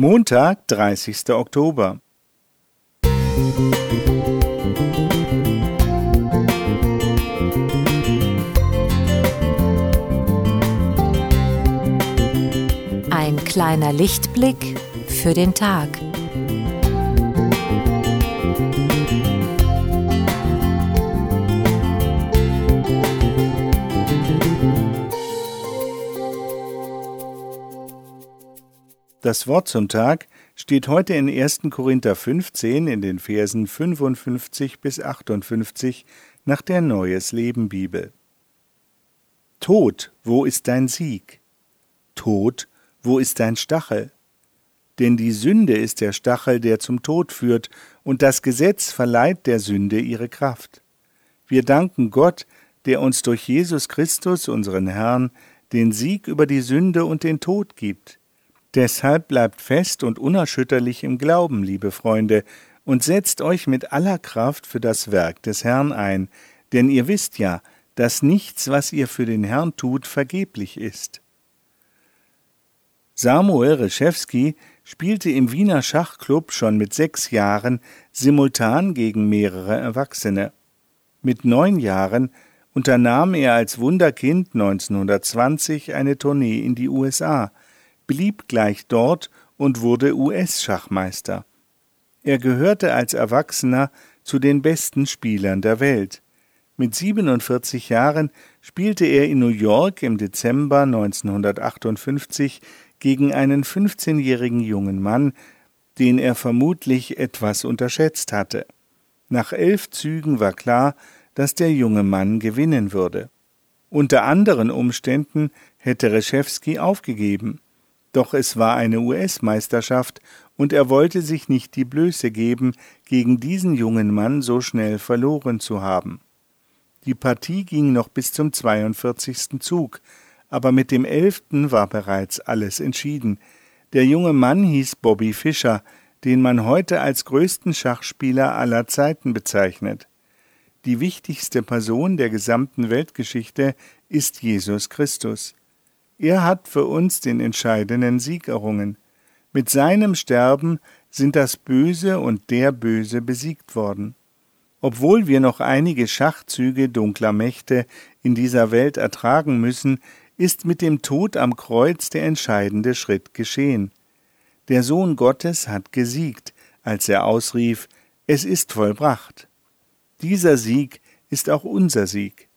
Montag, 30. Oktober. Ein kleiner Lichtblick für den Tag. Das Wort zum Tag steht heute in 1. Korinther 15 in den Versen 55 bis 58 nach der Neues Leben Bibel. Tod, wo ist dein Sieg? Tod, wo ist dein Stachel? Denn die Sünde ist der Stachel, der zum Tod führt, und das Gesetz verleiht der Sünde ihre Kraft. Wir danken Gott, der uns durch Jesus Christus, unseren Herrn, den Sieg über die Sünde und den Tod gibt. Deshalb bleibt fest und unerschütterlich im Glauben, liebe Freunde, und setzt euch mit aller Kraft für das Werk des Herrn ein, denn ihr wisst ja, dass nichts, was ihr für den Herrn tut, vergeblich ist. Samuel Reschewski spielte im Wiener Schachclub schon mit sechs Jahren simultan gegen mehrere Erwachsene. Mit neun Jahren unternahm er als Wunderkind 1920 eine Tournee in die USA, blieb gleich dort und wurde US-Schachmeister. Er gehörte als Erwachsener zu den besten Spielern der Welt. Mit 47 Jahren spielte er in New York im Dezember 1958 gegen einen 15-jährigen jungen Mann, den er vermutlich etwas unterschätzt hatte. Nach elf Zügen war klar, dass der junge Mann gewinnen würde. Unter anderen Umständen hätte Reschewski aufgegeben. Doch es war eine US-Meisterschaft, und er wollte sich nicht die Blöße geben, gegen diesen jungen Mann so schnell verloren zu haben. Die Partie ging noch bis zum 42. Zug, aber mit dem elften war bereits alles entschieden. Der junge Mann hieß Bobby Fischer, den man heute als größten Schachspieler aller Zeiten bezeichnet. Die wichtigste Person der gesamten Weltgeschichte ist Jesus Christus. Er hat für uns den entscheidenden Sieg errungen. Mit seinem Sterben sind das Böse und der Böse besiegt worden. Obwohl wir noch einige Schachzüge dunkler Mächte in dieser Welt ertragen müssen, ist mit dem Tod am Kreuz der entscheidende Schritt geschehen. Der Sohn Gottes hat gesiegt, als er ausrief, es ist vollbracht. Dieser Sieg ist auch unser Sieg.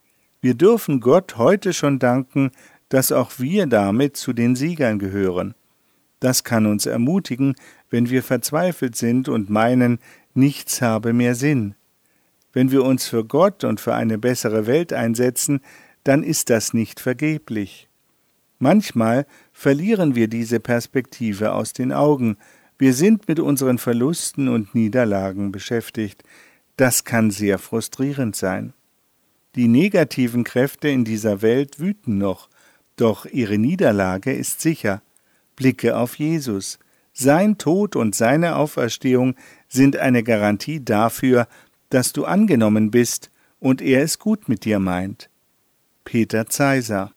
Wir dürfen Gott heute schon danken dass auch wir damit zu den Siegern gehören. Das kann uns ermutigen, wenn wir verzweifelt sind und meinen, nichts habe mehr Sinn. Wenn wir uns für Gott und für eine bessere Welt einsetzen, dann ist das nicht vergeblich. Manchmal verlieren wir diese Perspektive aus den Augen, wir sind mit unseren Verlusten und Niederlagen beschäftigt, das kann sehr frustrierend sein. Die negativen Kräfte in dieser Welt wüten noch, doch ihre Niederlage ist sicher. Blicke auf Jesus. Sein Tod und seine Auferstehung sind eine Garantie dafür, dass du angenommen bist und er es gut mit dir meint. Peter Zeiser